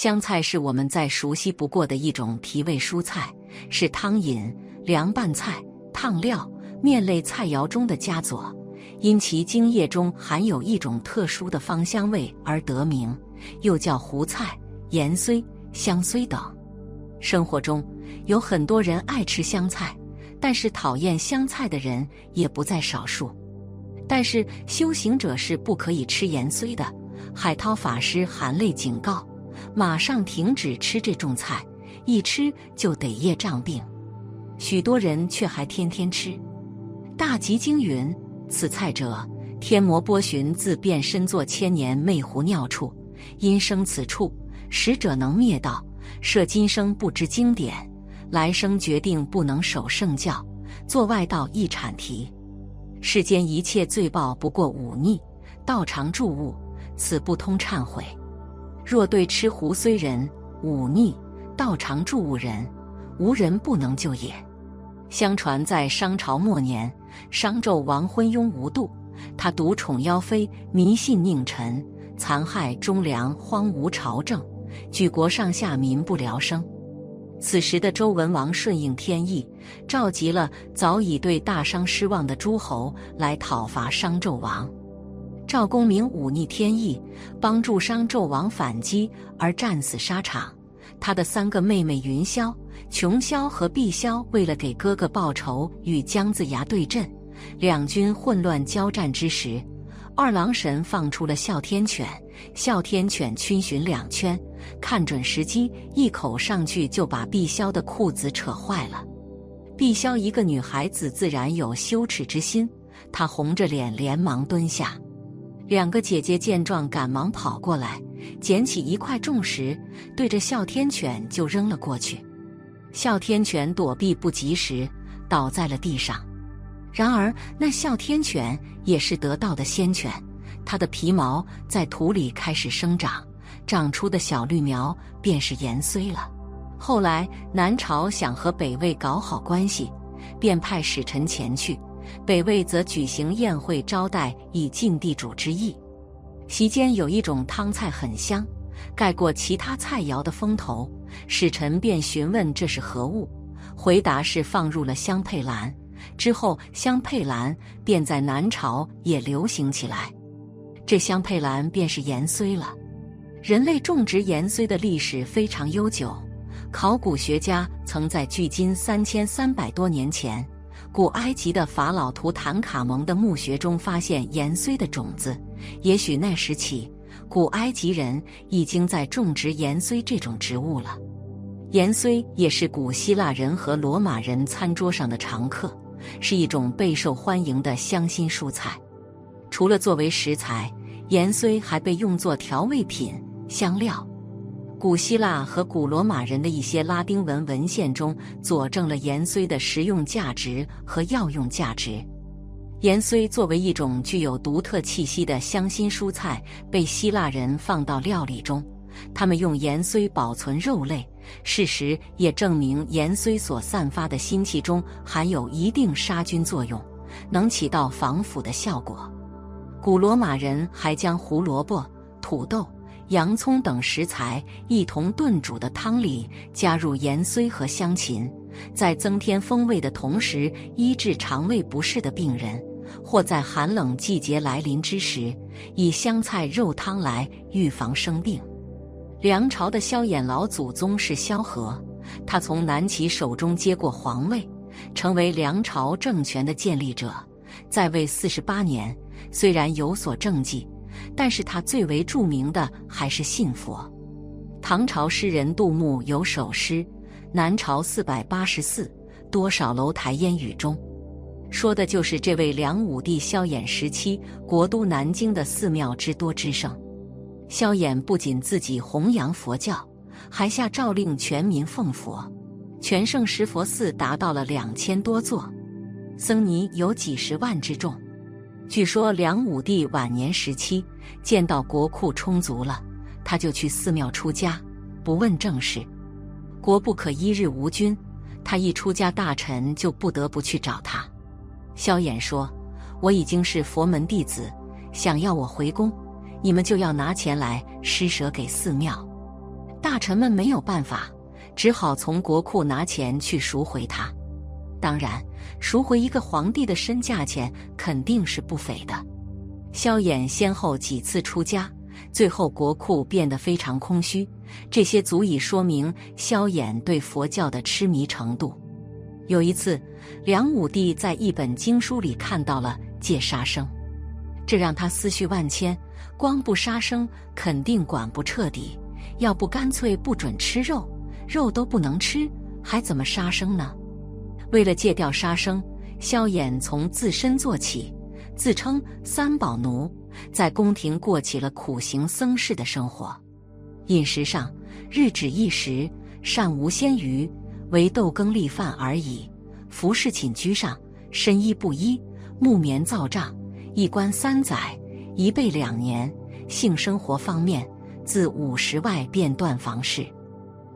香菜是我们再熟悉不过的一种提味蔬菜，是汤饮、凉拌菜、烫料、面类菜肴中的佳佐。因其茎叶中含有一种特殊的芳香味而得名，又叫胡菜、盐荽、香荽等。生活中有很多人爱吃香菜，但是讨厌香菜的人也不在少数。但是修行者是不可以吃盐荽的。海涛法师含泪警告，马上停止吃这种菜，一吃就得业障病。许多人却还天天吃。大集经云。此菜者，天魔波旬自变身作千年魅狐尿处，因生此处，使者能灭道。设今生不知经典，来生决定不能守圣教，做外道一铲提。世间一切罪报不过忤逆，道常助物，此不通忏悔。若对吃胡虽人忤逆，道常助物人，无人不能救也。相传在商朝末年。商纣王昏庸无度，他独宠妖妃，迷信佞臣，残害忠良，荒芜朝政，举国上下民不聊生。此时的周文王顺应天意，召集了早已对大商失望的诸侯来讨伐商纣王。赵公明忤逆天意，帮助商纣王反击而战死沙场。他的三个妹妹云霄。琼霄和碧霄为了给哥哥报仇，与姜子牙对阵。两军混乱交战之时，二郎神放出了哮天犬。哮天犬逡巡两圈，看准时机，一口上去就把碧霄的裤子扯坏了。碧霄一个女孩子，自然有羞耻之心，她红着脸连忙蹲下。两个姐姐见状，赶忙跑过来，捡起一块重石，对着哮天犬就扔了过去。哮天犬躲避不及时，倒在了地上。然而，那哮天犬也是得道的仙犬，它的皮毛在土里开始生长，长出的小绿苗便是盐荽了。后来，南朝想和北魏搞好关系，便派使臣前去，北魏则举行宴会招待，以尽地主之谊。席间有一种汤菜很香。盖过其他菜肴的风头，使臣便询问这是何物，回答是放入了香佩兰。之后，香佩兰便在南朝也流行起来。这香佩兰便是盐荽了。人类种植盐荽的历史非常悠久，考古学家曾在距今三千三百多年前，古埃及的法老图坦卡蒙的墓穴中发现盐荽的种子。也许那时起。古埃及人已经在种植盐荽这种植物了，盐荽也是古希腊人和罗马人餐桌上的常客，是一种备受欢迎的香辛蔬菜。除了作为食材，盐荽还被用作调味品、香料。古希腊和古罗马人的一些拉丁文文献中佐证了盐荽的食用价值和药用价值。盐荽作为一种具有独特气息的香辛蔬菜，被希腊人放到料理中。他们用盐荽保存肉类，事实也证明盐荽所散发的腥气中含有一定杀菌作用，能起到防腐的效果。古罗马人还将胡萝卜、土豆、洋葱等食材一同炖煮的汤里加入盐荽和香芹，在增添风味的同时，医治肠胃不适的病人。或在寒冷季节来临之时，以香菜肉汤来预防生病。梁朝的萧衍老祖宗是萧何，他从南齐手中接过皇位，成为梁朝政权的建立者，在位四十八年。虽然有所政绩，但是他最为著名的还是信佛。唐朝诗人杜牧有首诗：“南朝四百八十寺，多少楼台烟雨中。”说的就是这位梁武帝萧衍时期国都南京的寺庙之多之盛。萧衍不仅自己弘扬佛教，还下诏令全民奉佛，全盛石佛寺达到了两千多座，僧尼有几十万之众。据说梁武帝晚年时期见到国库充足了，他就去寺庙出家，不问政事。国不可一日无君，他一出家，大臣就不得不去找他。萧衍说：“我已经是佛门弟子，想要我回宫，你们就要拿钱来施舍给寺庙。”大臣们没有办法，只好从国库拿钱去赎回他。当然，赎回一个皇帝的身价钱肯定是不菲的。萧衍先后几次出家，最后国库变得非常空虚，这些足以说明萧衍对佛教的痴迷程度。有一次，梁武帝在一本经书里看到了戒杀生，这让他思绪万千。光不杀生肯定管不彻底，要不干脆不准吃肉，肉都不能吃，还怎么杀生呢？为了戒掉杀生，萧衍从自身做起，自称三宝奴，在宫廷过起了苦行僧式的生活。饮食上，日只一食，膳无鲜鱼，唯豆羹粒饭而已。服饰寝居上，身衣不衣，木棉皂帐，一官三载。一备两年，性生活方面，自五十外便断房事。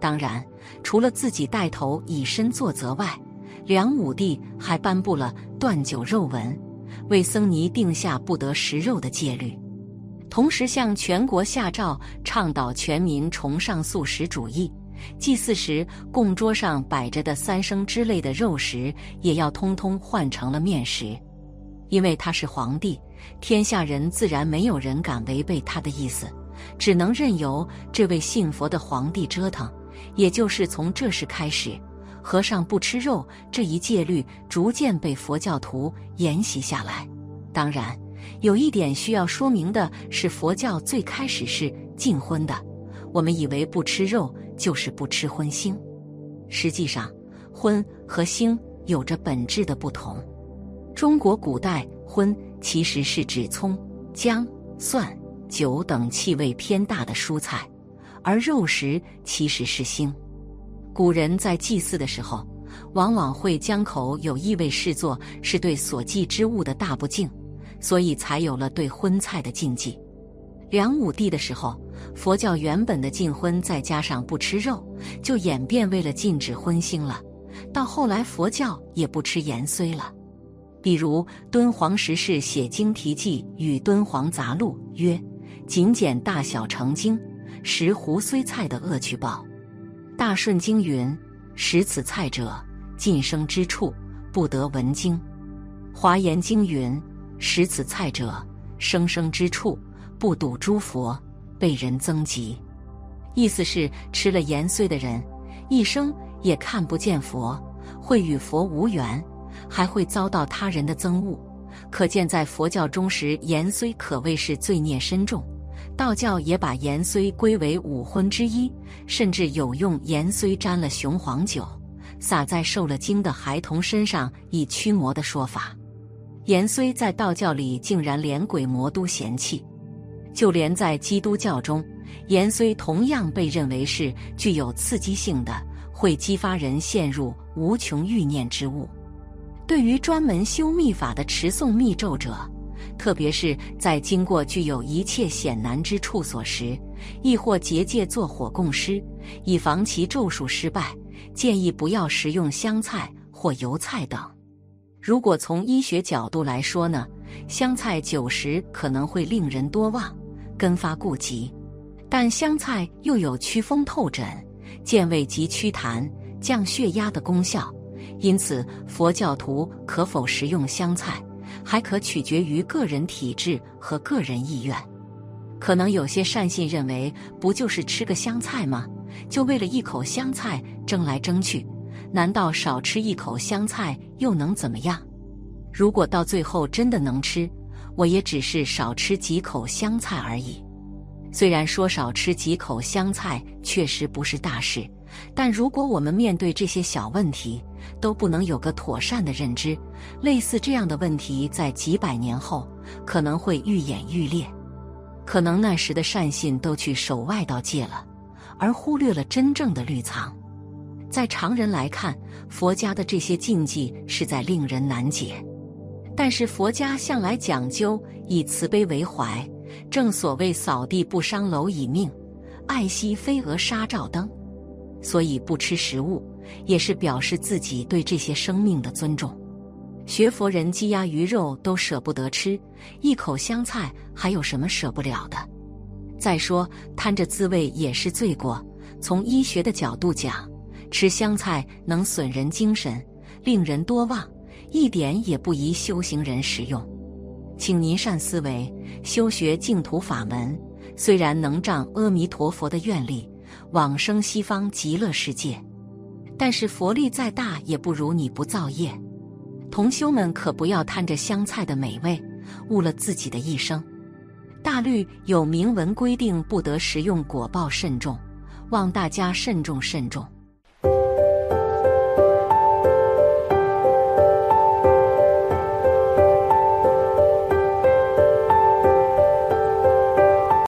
当然，除了自己带头以身作则外，梁武帝还颁布了断酒肉文，为僧尼定下不得食肉的戒律，同时向全国下诏，倡导全民崇尚素食主义。祭祀时供桌上摆着的三牲之类的肉食，也要通通换成了面食，因为他是皇帝。天下人自然没有人敢违背他的意思，只能任由这位信佛的皇帝折腾。也就是从这时开始，和尚不吃肉这一戒律逐渐被佛教徒沿袭下来。当然，有一点需要说明的是，佛教最开始是禁荤的。我们以为不吃肉就是不吃荤腥，实际上，荤和腥有着本质的不同。中国古代荤。其实是指葱、姜、蒜、酒等气味偏大的蔬菜，而肉食其实是腥。古人在祭祀的时候，往往会将口有异味视作是对所祭之物的大不敬，所以才有了对荤菜的禁忌。梁武帝的时候，佛教原本的禁荤，再加上不吃肉，就演变为了禁止荤腥了。到后来，佛教也不吃盐虽了。比如敦煌石室写经题记与敦煌杂录曰：“仅简大小成经，食胡荽菜的恶趣报。”大顺经云：“食此菜者，尽生之处不得闻经。”华严经云：“食此菜者，生生之处不睹诸佛，被人增疾。”意思是吃了盐荽的人，一生也看不见佛，会与佛无缘。还会遭到他人的憎恶，可见在佛教中食盐荽可谓是罪孽深重。道教也把盐荽归为五荤之一，甚至有用盐荽沾了雄黄酒，撒在受了惊的孩童身上以驱魔的说法。盐荽在道教里竟然连鬼魔都嫌弃，就连在基督教中，盐荽同样被认为是具有刺激性的，会激发人陷入无穷欲念之物。对于专门修密法的持诵密咒者，特别是在经过具有一切险难之处所时，亦或结界做火供师，以防其咒术失败，建议不要食用香菜或油菜等。如果从医学角度来说呢，香菜久食可能会令人多忘、根发痼疾，但香菜又有祛风透疹、健胃及祛痰、降血压的功效。因此，佛教徒可否食用香菜，还可取决于个人体质和个人意愿。可能有些善信认为，不就是吃个香菜吗？就为了一口香菜争来争去，难道少吃一口香菜又能怎么样？如果到最后真的能吃，我也只是少吃几口香菜而已。虽然说少吃几口香菜确实不是大事。但如果我们面对这些小问题都不能有个妥善的认知，类似这样的问题在几百年后可能会愈演愈烈。可能那时的善信都去守外道戒了，而忽略了真正的律藏。在常人来看，佛家的这些禁忌是在令人难解。但是佛家向来讲究以慈悲为怀，正所谓扫地不伤蝼蚁命，爱惜飞蛾杀照灯。所以不吃食物，也是表示自己对这些生命的尊重。学佛人鸡鸭鱼肉都舍不得吃，一口香菜还有什么舍不了的？再说贪着滋味也是罪过，从医学的角度讲，吃香菜能损人精神，令人多忘，一点也不宜修行人食用。请您善思维，修学净土法门，虽然能仗阿弥陀佛的愿力往生西方极乐世界，但是佛力再大也不如你不造业。同修们可不要贪着香菜的美味，误了自己的一生。大律有明文规定，不得食用，果报甚重，望大家慎重慎重。